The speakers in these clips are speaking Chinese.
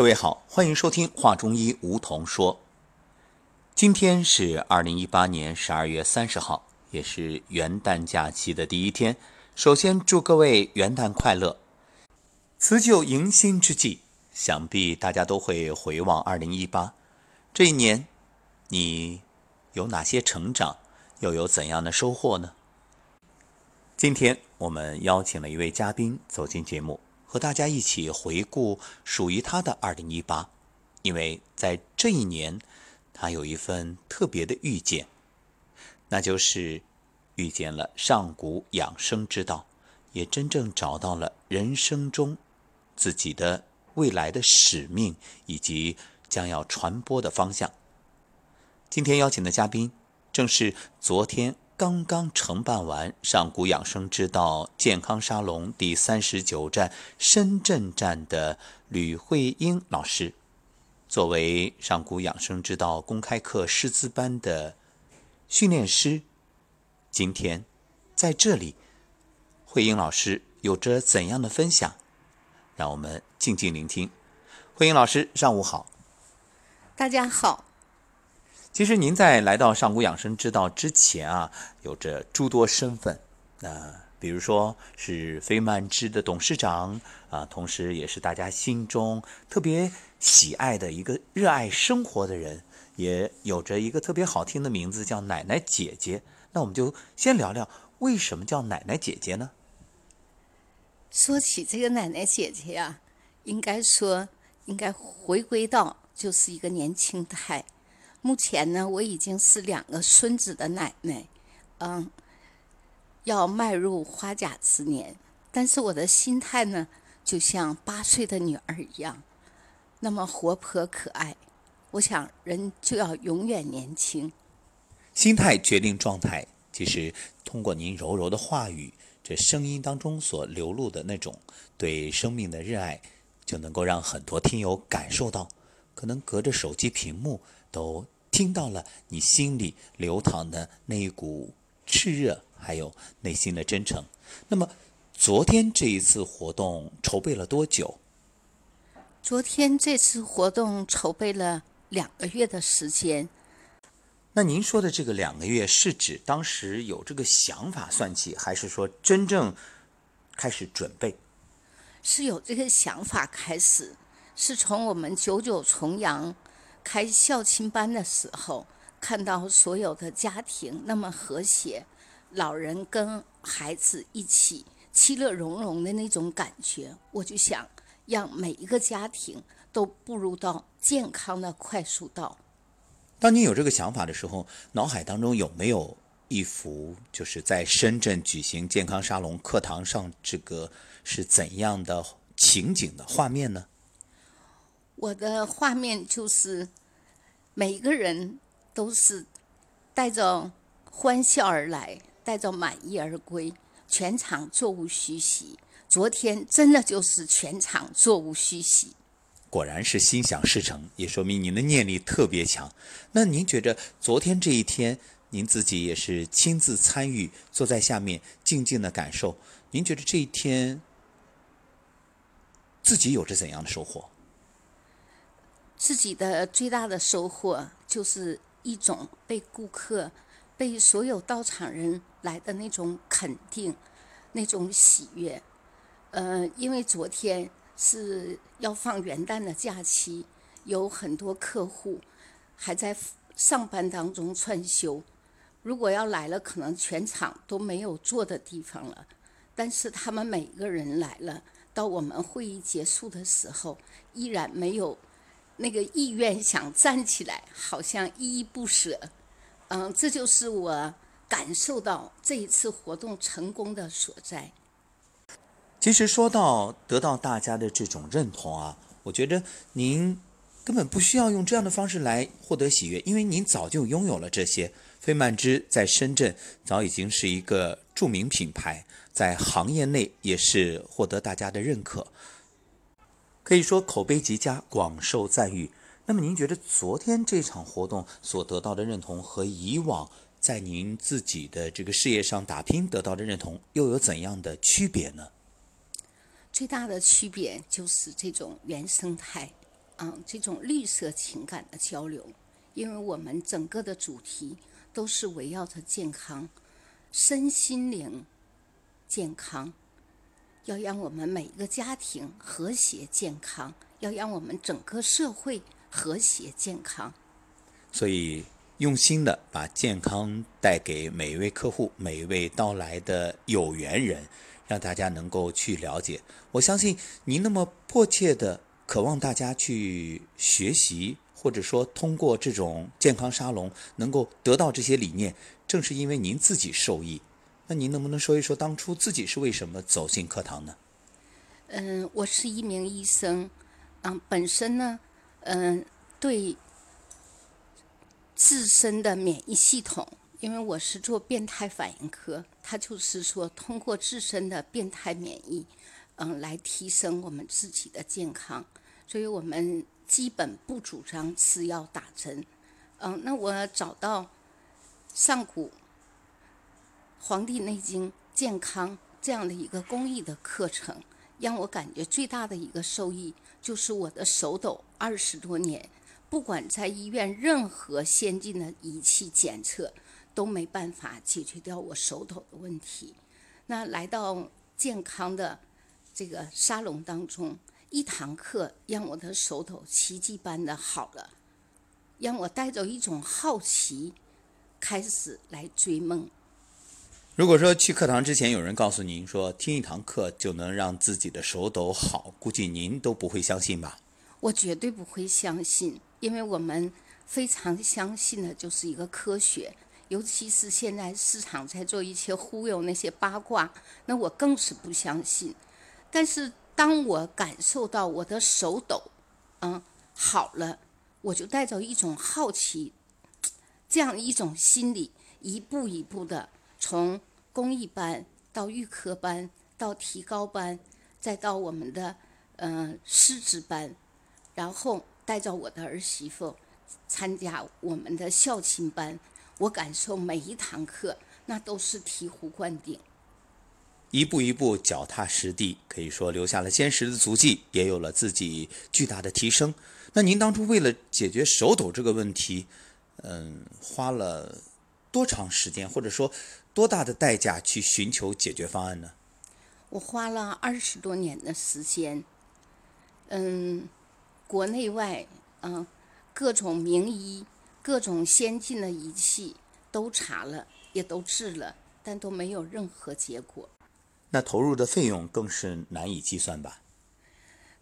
各位好，欢迎收听《话中医》，梧桐说。今天是二零一八年十二月三十号，也是元旦假期的第一天。首先祝各位元旦快乐！辞旧迎新之际，想必大家都会回望二零一八这一年，你有哪些成长，又有怎样的收获呢？今天我们邀请了一位嘉宾走进节目。和大家一起回顾属于他的二零一八，因为在这一年，他有一份特别的遇见，那就是遇见了上古养生之道，也真正找到了人生中自己的未来的使命以及将要传播的方向。今天邀请的嘉宾正是昨天。刚刚承办完上古养生之道健康沙龙第三十九站深圳站的吕慧英老师，作为上古养生之道公开课师资班的训练师，今天在这里，慧英老师有着怎样的分享？让我们静静聆听。慧英老师，上午好。大家好。其实您在来到上古养生之道之前啊，有着诸多身份，那比如说是飞曼芝的董事长啊，同时也是大家心中特别喜爱的一个热爱生活的人，也有着一个特别好听的名字叫奶奶姐姐。那我们就先聊聊为什么叫奶奶姐姐呢？说起这个奶奶姐姐呀，应该说应该回归到就是一个年轻态。目前呢，我已经是两个孙子的奶奶，嗯，要迈入花甲之年，但是我的心态呢，就像八岁的女儿一样，那么活泼可爱。我想，人就要永远年轻。心态决定状态。其实，通过您柔柔的话语，这声音当中所流露的那种对生命的热爱，就能够让很多听友感受到。可能隔着手机屏幕。都听到了你心里流淌的那一股炽热，还有内心的真诚。那么，昨天这一次活动筹备了多久？昨天这次活动筹备了两个月的时间。那您说的这个两个月，是指当时有这个想法算起，还是说真正开始准备？是有这个想法开始，是从我们九九重阳。开孝亲班的时候，看到所有的家庭那么和谐，老人跟孩子一起其乐融融的那种感觉，我就想让每一个家庭都步入到健康的快速道。当你有这个想法的时候，脑海当中有没有一幅就是在深圳举行健康沙龙课堂上这个是怎样的情景的画面呢？我的画面就是，每个人都是带着欢笑而来，带着满意而归，全场座无虚席。昨天真的就是全场座无虚席。果然是心想事成，也说明您的念力特别强。那您觉着昨天这一天，您自己也是亲自参与，坐在下面静静的感受。您觉得这一天自己有着怎样的收获？自己的最大的收获就是一种被顾客、被所有到场人来的那种肯定、那种喜悦。呃，因为昨天是要放元旦的假期，有很多客户还在上班当中串休。如果要来了，可能全场都没有坐的地方了。但是他们每个人来了，到我们会议结束的时候，依然没有。那个意愿想站起来，好像依依不舍。嗯，这就是我感受到这一次活动成功的所在。其实说到得到大家的这种认同啊，我觉得您根本不需要用这样的方式来获得喜悦，因为您早就拥有了这些。费曼芝在深圳早已经是一个著名品牌，在行业内也是获得大家的认可。可以说口碑极佳，广受赞誉。那么您觉得昨天这场活动所得到的认同和以往在您自己的这个事业上打拼得到的认同又有怎样的区别呢？最大的区别就是这种原生态，嗯，这种绿色情感的交流，因为我们整个的主题都是围绕着健康，身心灵健康，要让我们每一个家庭和谐健康，要让我们整个社会和谐健康。所以，用心的把健康带给每一位客户、每一位到来的有缘人，让大家能够去了解。我相信您那么迫切的。渴望大家去学习，或者说通过这种健康沙龙能够得到这些理念，正是因为您自己受益。那您能不能说一说当初自己是为什么走进课堂呢？嗯，我是一名医生，嗯，本身呢，嗯，对自身的免疫系统，因为我是做变态反应科，它就是说通过自身的变态免疫，嗯，来提升我们自己的健康。所以我们基本不主张吃药打针，嗯，那我找到上古《黄帝内经》健康这样的一个公益的课程，让我感觉最大的一个受益就是我的手抖二十多年，不管在医院任何先进的仪器检测都没办法解决掉我手抖的问题。那来到健康的这个沙龙当中。一堂课让我的手抖奇迹般的好了，让我带着一种好奇开始来追梦。如果说去课堂之前有人告诉您说听一堂课就能让自己的手抖好，估计您都不会相信吧？我绝对不会相信，因为我们非常相信的就是一个科学，尤其是现在市场在做一些忽悠那些八卦，那我更是不相信。但是。当我感受到我的手抖，嗯，好了，我就带着一种好奇，这样一种心理，一步一步的从公益班到预科班，到提高班，再到我们的嗯师资班，然后带着我的儿媳妇参加我们的校亲班，我感受每一堂课那都是醍醐灌顶。一步一步脚踏实地，可以说留下了坚实的足迹，也有了自己巨大的提升。那您当初为了解决手抖这个问题，嗯，花了多长时间，或者说多大的代价去寻求解决方案呢？我花了二十多年的时间，嗯，国内外，嗯，各种名医、各种先进的仪器都查了，也都治了，但都没有任何结果。那投入的费用更是难以计算吧？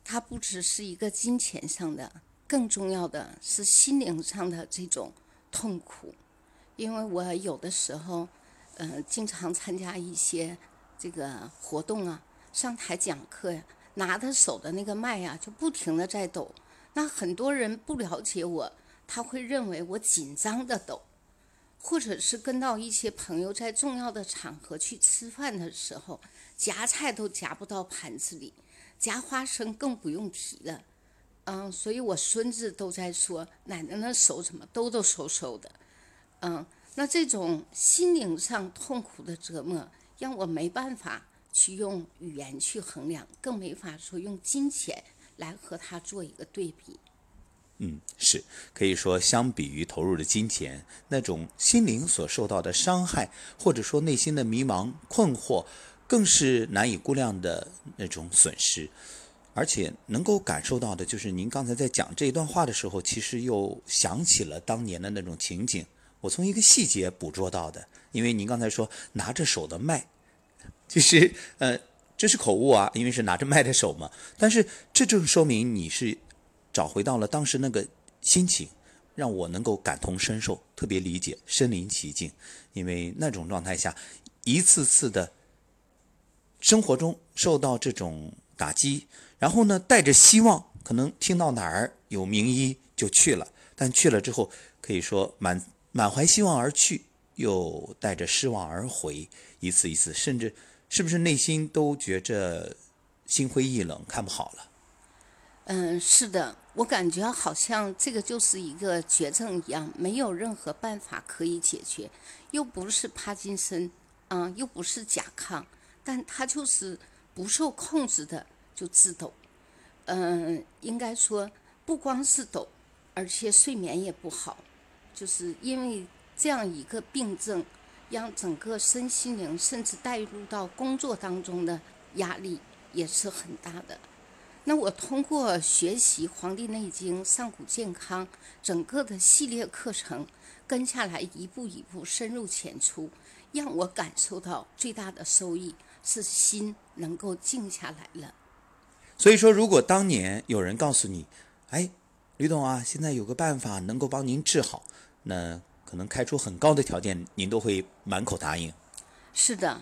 它不只是一个金钱上的，更重要的是心灵上的这种痛苦。因为我有的时候，呃，经常参加一些这个活动啊，上台讲课呀，拿着手的那个麦呀，就不停的在抖。那很多人不了解我，他会认为我紧张的抖。或者是跟到一些朋友在重要的场合去吃饭的时候，夹菜都夹不到盘子里，夹花生更不用提了。嗯，所以我孙子都在说，奶奶那手怎么抖抖嗖嗖的。嗯，那这种心灵上痛苦的折磨，让我没办法去用语言去衡量，更没法说用金钱来和他做一个对比。嗯，是可以说，相比于投入的金钱，那种心灵所受到的伤害，或者说内心的迷茫困惑，更是难以估量的那种损失。而且能够感受到的，就是您刚才在讲这一段话的时候，其实又想起了当年的那种情景。我从一个细节捕捉到的，因为您刚才说拿着手的麦，其实呃这是口误啊，因为是拿着麦的手嘛。但是这正说明你是。找回到了当时那个心情，让我能够感同身受，特别理解，身临其境。因为那种状态下，一次次的生活中受到这种打击，然后呢，带着希望，可能听到哪儿有名医就去了，但去了之后，可以说满满怀希望而去，又带着失望而回，一次一次，甚至是不是内心都觉着心灰意冷，看不好了。嗯，是的，我感觉好像这个就是一个绝症一样，没有任何办法可以解决，又不是帕金森，嗯，又不是甲亢，但它就是不受控制的就自抖。嗯，应该说不光是抖，而且睡眠也不好，就是因为这样一个病症，让整个身心灵甚至带入到工作当中的压力也是很大的。那我通过学习《黄帝内经》《上古健康》整个的系列课程，跟下来一步一步深入浅出，让我感受到最大的收益是心能够静下来了。所以说，如果当年有人告诉你，哎，吕董啊，现在有个办法能够帮您治好，那可能开出很高的条件，您都会满口答应。是的，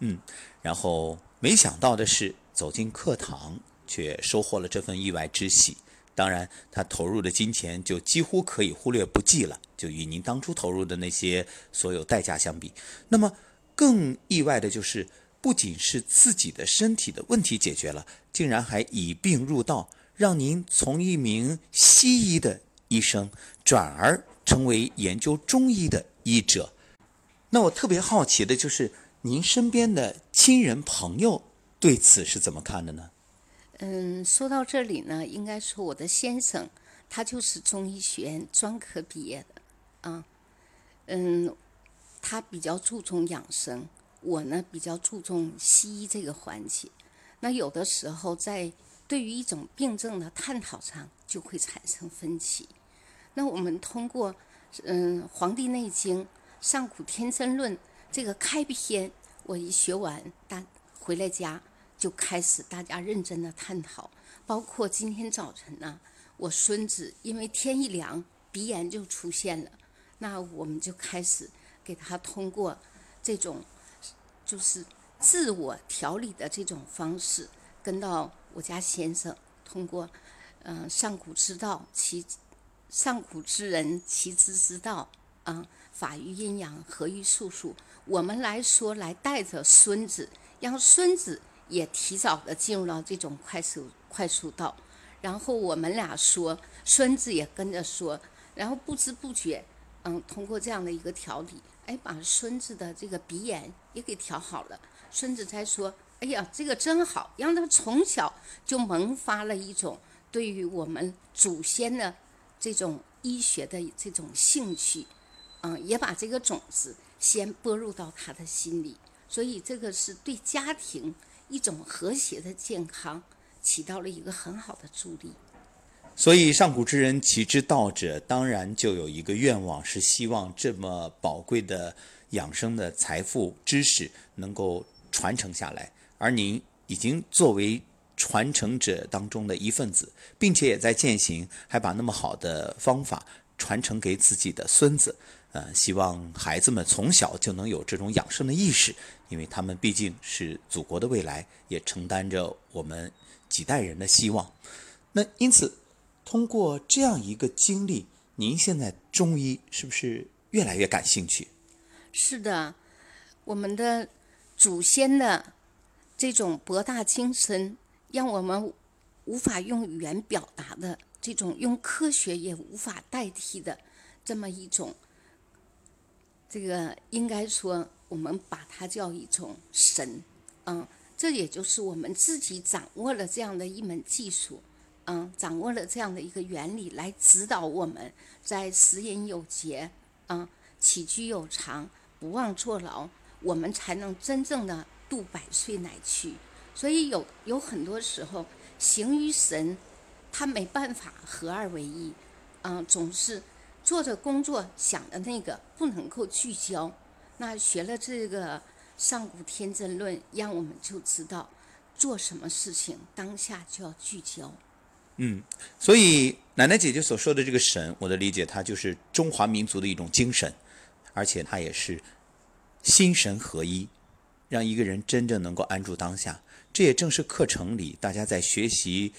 嗯，然后没想到的是，走进课堂。却收获了这份意外之喜，当然，他投入的金钱就几乎可以忽略不计了，就与您当初投入的那些所有代价相比。那么，更意外的就是，不仅是自己的身体的问题解决了，竟然还以病入道，让您从一名西医的医生转而成为研究中医的医者。那我特别好奇的就是，您身边的亲人朋友对此是怎么看的呢？嗯，说到这里呢，应该说我的先生，他就是中医学院专科毕业的，啊，嗯，他比较注重养生，我呢比较注重西医这个环节。那有的时候在对于一种病症的探讨上就会产生分歧。那我们通过嗯《黄帝内经》《上古天真论》这个开篇，我一学完，大回来家。就开始大家认真的探讨，包括今天早晨呢，我孙子因为天一凉，鼻炎就出现了，那我们就开始给他通过这种就是自我调理的这种方式，跟到我家先生通过嗯上古之道，其上古之人其知之道啊，法于阴阳，合于术数，我们来说来带着孙子，让孙子。也提早的进入到这种快速快速道，然后我们俩说，孙子也跟着说，然后不知不觉，嗯，通过这样的一个调理，哎，把孙子的这个鼻炎也给调好了。孙子才说：“哎呀，这个真好，让他从小就萌发了一种对于我们祖先的这种医学的这种兴趣，嗯，也把这个种子先播入到他的心里，所以这个是对家庭。”一种和谐的健康，起到了一个很好的助力。所以，上古之人其之道者，当然就有一个愿望，是希望这么宝贵的养生的财富知识能够传承下来。而您已经作为传承者当中的一份子，并且也在践行，还把那么好的方法传承给自己的孙子。呃，希望孩子们从小就能有这种养生的意识，因为他们毕竟是祖国的未来，也承担着我们几代人的希望。那因此，通过这样一个经历，您现在中医是不是越来越感兴趣？是的，我们的祖先的这种博大精深，让我们无法用语言表达的这种，用科学也无法代替的这么一种。这个应该说，我们把它叫一种神，嗯，这也就是我们自己掌握了这样的一门技术，嗯，掌握了这样的一个原理来指导我们在食饮有节，嗯，起居有常，不忘坐牢，我们才能真正的度百岁乃去。所以有有很多时候，形与神，他没办法合二为一，嗯，总是。做着工作想的那个不能够聚焦，那学了这个上古天真论，让我们就知道做什么事情当下就要聚焦。嗯，所以奶奶姐姐所说的这个神，我的理解，它就是中华民族的一种精神，而且它也是心神合一，让一个人真正能够安住当下。这也正是课程里大家在学习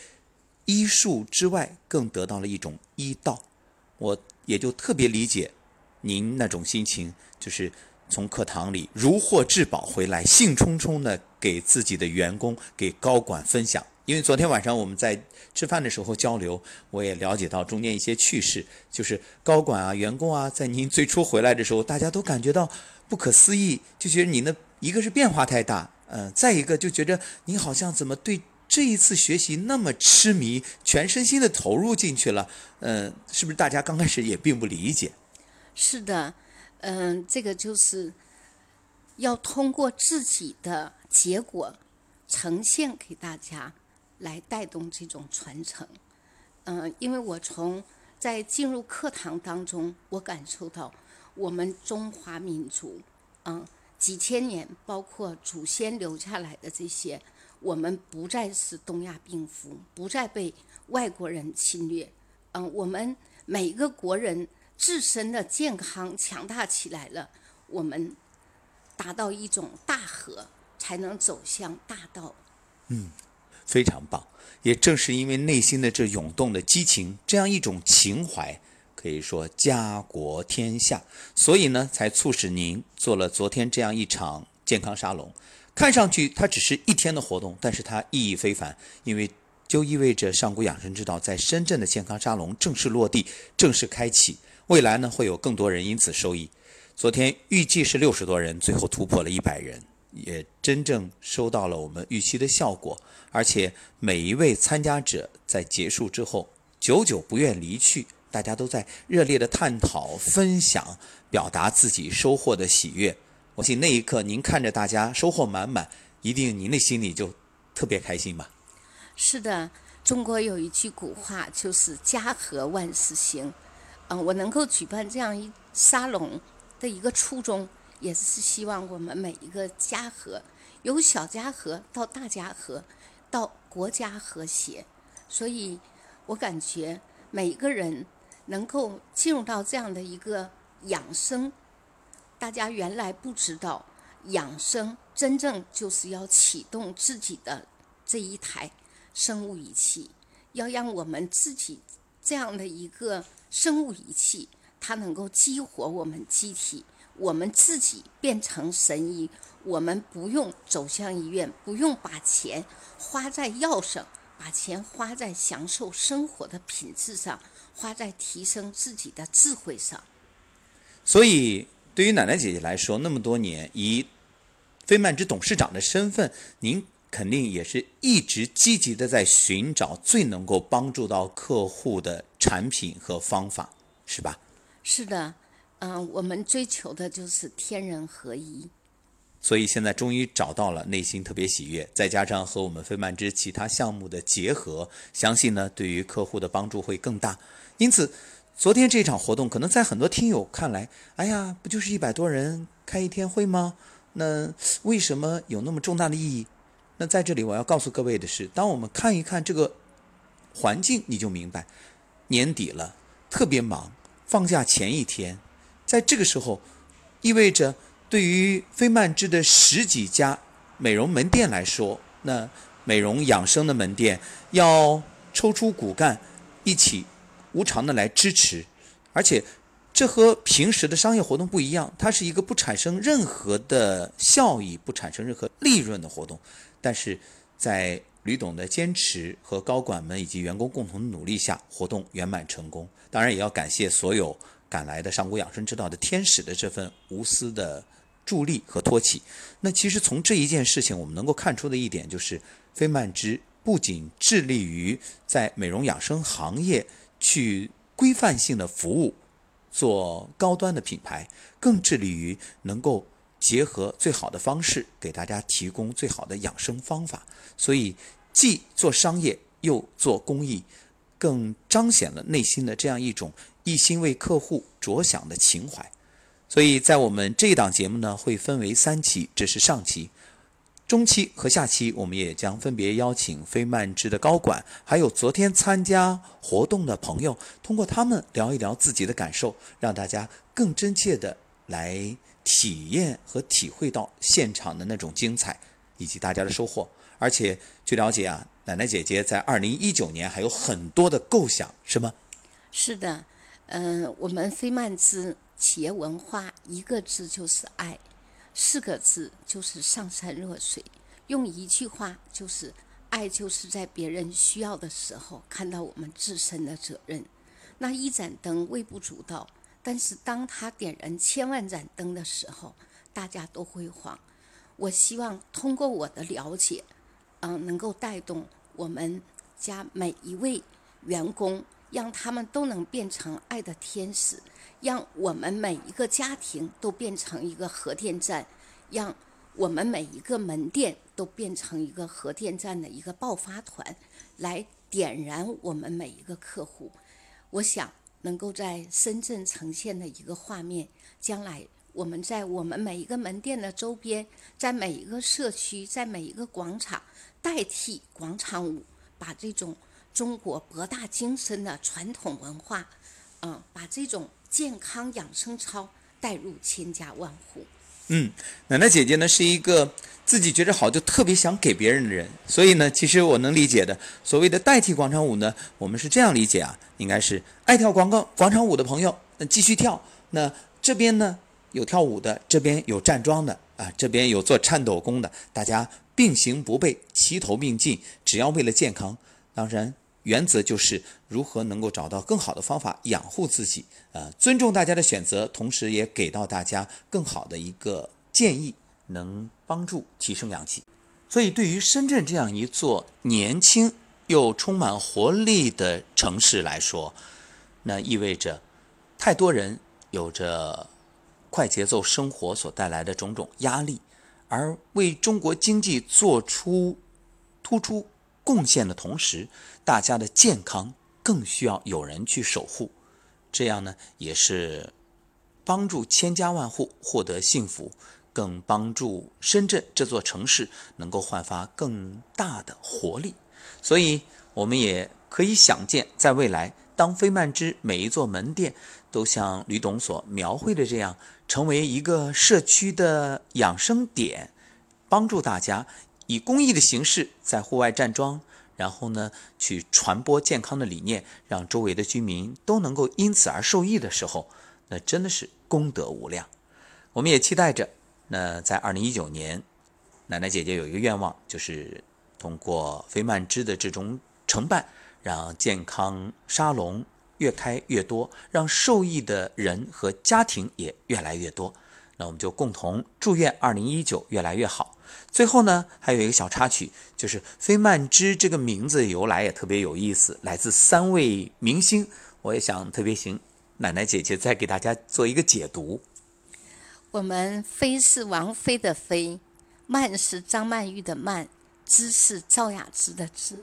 医术之外，更得到了一种医道。我。也就特别理解您那种心情，就是从课堂里如获至宝回来，兴冲冲的给自己的员工、给高管分享。因为昨天晚上我们在吃饭的时候交流，我也了解到中间一些趣事，就是高管啊、员工啊，在您最初回来的时候，大家都感觉到不可思议，就觉得您那一个是变化太大，嗯，再一个就觉着你好像怎么对。这一次学习那么痴迷，全身心的投入进去了，嗯、是不是大家刚开始也并不理解？是的，嗯，这个就是要通过自己的结果呈现给大家，来带动这种传承。嗯，因为我从在进入课堂当中，我感受到我们中华民族，嗯，几千年，包括祖先留下来的这些，我们不再是东亚病夫，不再被外国人侵略。嗯，我们每个国人自身的健康强大起来了，我们达到一种大和，才能走向大道。嗯非常棒。也正是因为内心的这涌动的激情，这样一种情怀，可以说家国天下，所以呢，才促使您做了昨天这样一场健康沙龙。看上去它只是一天的活动，但是它意义非凡，因为就意味着上古养生之道在深圳的健康沙龙正式落地、正式开启。未来呢，会有更多人因此受益。昨天预计是六十多人，最后突破了一百人，也真正收到了我们预期的效果。而且每一位参加者在结束之后，久久不愿离去，大家都在热烈的探讨、分享，表达自己收获的喜悦。我信那一刻，您看着大家收获满满，一定您的心里就特别开心吧？是的，中国有一句古话，就是“家和万事兴”。嗯，我能够举办这样一沙龙的一个初衷，也是希望我们每一个家和，由小家和到大家和，到国家和谐。所以，我感觉每一个人能够进入到这样的一个养生，大家原来不知道，养生真正就是要启动自己的这一台生物仪器，要让我们自己这样的一个生物仪器，它能够激活我们机体，我们自己变成神医，我们不用走向医院，不用把钱花在药上，把钱花在享受生活的品质上，花在提升自己的智慧上。所以，对于奶奶姐姐来说，那么多年以飞曼之董事长的身份，您肯定也是一直积极的在寻找最能够帮助到客户的产品和方法，是吧？是的，嗯、我们追求的就是天人合一。所以现在终于找到了，内心特别喜悦，再加上和我们飞曼之其他项目的结合，相信呢对于客户的帮助会更大。因此，昨天这场活动可能在很多听友看来，哎呀，不就是一百多人开一天会吗？那为什么有那么重大的意义？那在这里我要告诉各位的是，当我们看一看这个环境，你就明白，年底了，特别忙，放假前一天，在这个时候，意味着对于飞曼之的十几家美容门店来说，那美容养生的门店要抽出骨干，一起无偿的来支持，而且这和平时的商业活动不一样，它是一个不产生任何的效益、不产生任何利润的活动，但是在吕董的坚持和高管们以及员工共同努力下，活动圆满成功。当然，也要感谢所有赶来的上古养生之道的天使的这份无私的助力和托起。那其实从这一件事情，我们能够看出的一点就是，飞曼之不仅致力于在美容养生行业去规范性的服务，做高端的品牌，更致力于能够结合最好的方式，给大家提供最好的养生方法。所以，既做商业又做公益，更彰显了内心的这样一种一心为客户着想的情怀。所以在我们这一档节目呢，会分为三期，这是上期。中期和下期，我们也将分别邀请飞曼之的高管，还有昨天参加活动的朋友，通过他们聊一聊自己的感受，让大家更真切的来体验和体会到现场的那种精彩以及大家的收获。而且据了解啊，奶奶姐姐在二零一九年还有很多的构想，是吗？是的，嗯、我们飞曼之企业文化一个字就是爱，四个字就是上善若水，用一句话就是爱，就是在别人需要的时候看到我们自身的责任。那一盏灯微不足道，但是当他点燃千万盏灯的时候，大家都辉煌。我希望通过我的了解，嗯、能够带动我们家每一位员工，让他们都能变成爱的天使，让我们每一个家庭都变成一个核电站，让我们每一个门店都变成一个核电站的一个爆发团，来点燃我们每一个客户。我想能够在深圳呈现的一个画面，将来我们在我们每一个门店的周边，在每一个社区，在每一个广场，代替广场舞，把这种中国博大精深的传统文化，嗯，把这种健康养生操带入千家万户。嗯，奶奶姐姐呢是一个自己觉着好就特别想给别人的人，所以呢，其实我能理解的。所谓的代替广场舞呢，我们是这样理解啊，应该是爱跳广告广场舞的朋友，那继续跳。那这边呢有跳舞的，这边有站桩的啊，这边有做颤抖功的，大家并行不悖，齐头并进，只要为了健康。当然。原则就是如何能够找到更好的方法养护自己，呃，尊重大家的选择，同时也给到大家更好的一个建议，能帮助提升阳气。所以，对于深圳这样一座年轻又充满活力的城市来说，那意味着太多人有着快节奏生活所带来的种种压力，而为中国经济做出突出。贡献的同时，大家的健康更需要有人去守护，这样呢也是帮助千家万户获得幸福，更帮助深圳这座城市能够焕发更大的活力。所以，我们也可以想见，在未来，当飞曼之每一座门店都像吕董所描绘的这样，成为一个社区的养生点，帮助大家。以公益的形式在户外站桩，然后呢，去传播健康的理念，让周围的居民都能够因此而受益的时候，那真的是功德无量。我们也期待着，那在二零一九年，奶奶姐姐有一个愿望，就是通过飞曼芝的这种承办，让健康沙龙越开越多，让受益的人和家庭也越来越多。那我们就共同祝愿二零一九越来越好。最后呢，还有一个小插曲，就是飞曼之这个名字由来也特别有意思，来自三位明星。我也想特别请奶奶姐姐再给大家做一个解读。我们飞是王菲的飞，曼是张曼玉的曼，芝是赵雅芝的芝。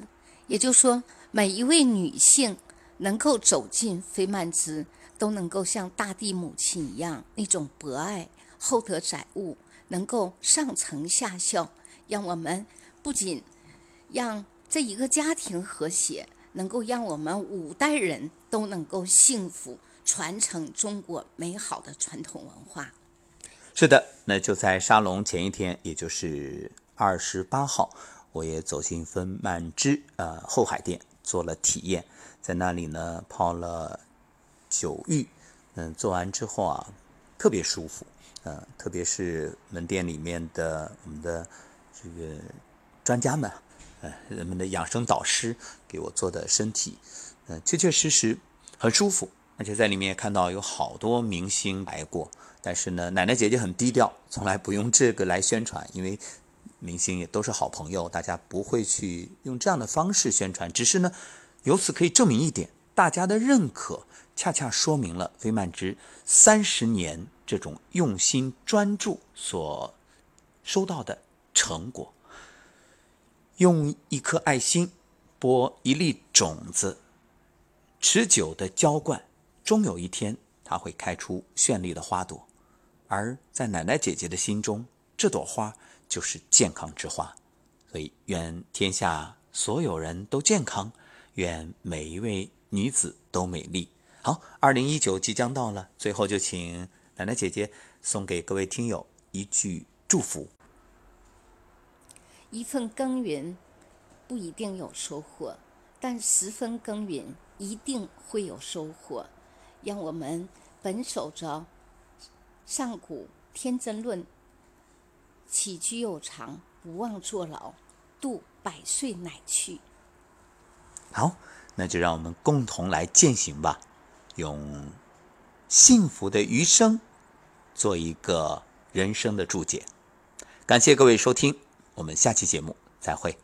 也就是说，每一位女性能够走进飞曼芝，都能够像大地母亲一样那种博爱、厚德载物。能够上承下效，让我们不仅让这一个家庭和谐，能够让我们五代人都能够幸福，传承中国美好的传统文化。是的，那就在沙龙前一天，也就是二十八号，我也走进分曼之呃后海店做了体验，在那里呢泡了酒浴，嗯，做完之后啊，特别舒服。呃，特别是门店里面的我们的这个专家们，呃，人们的养生导师给我做的身体，呃，确确实实很舒服，而且在里面也看到有好多明星来过，但是呢，奶奶姐姐很低调，从来不用这个来宣传，因为明星也都是好朋友，大家不会去用这样的方式宣传，只是呢，由此可以证明一点，大家的认可。恰恰说明了飞曼芝三十年这种用心专注所收到的成果。用一颗爱心播一粒种子，持久的浇灌，终有一天它会开出绚丽的花朵。而在奶奶姐姐的心中，这朵花就是健康之花。所以，愿天下所有人都健康，愿每一位女子都美丽。好，二零一九即将到了，最后就请奶奶姐姐送给各位听友一句祝福：一份耕耘不一定有收获，但十分耕耘一定会有收获。让我们本守着上古天真论，起居有常，不忘坐牢，度百岁乃去。好，那就让我们共同来践行吧。用幸福的余生做一个人生的注解。感谢各位收听，我们下期节目再会。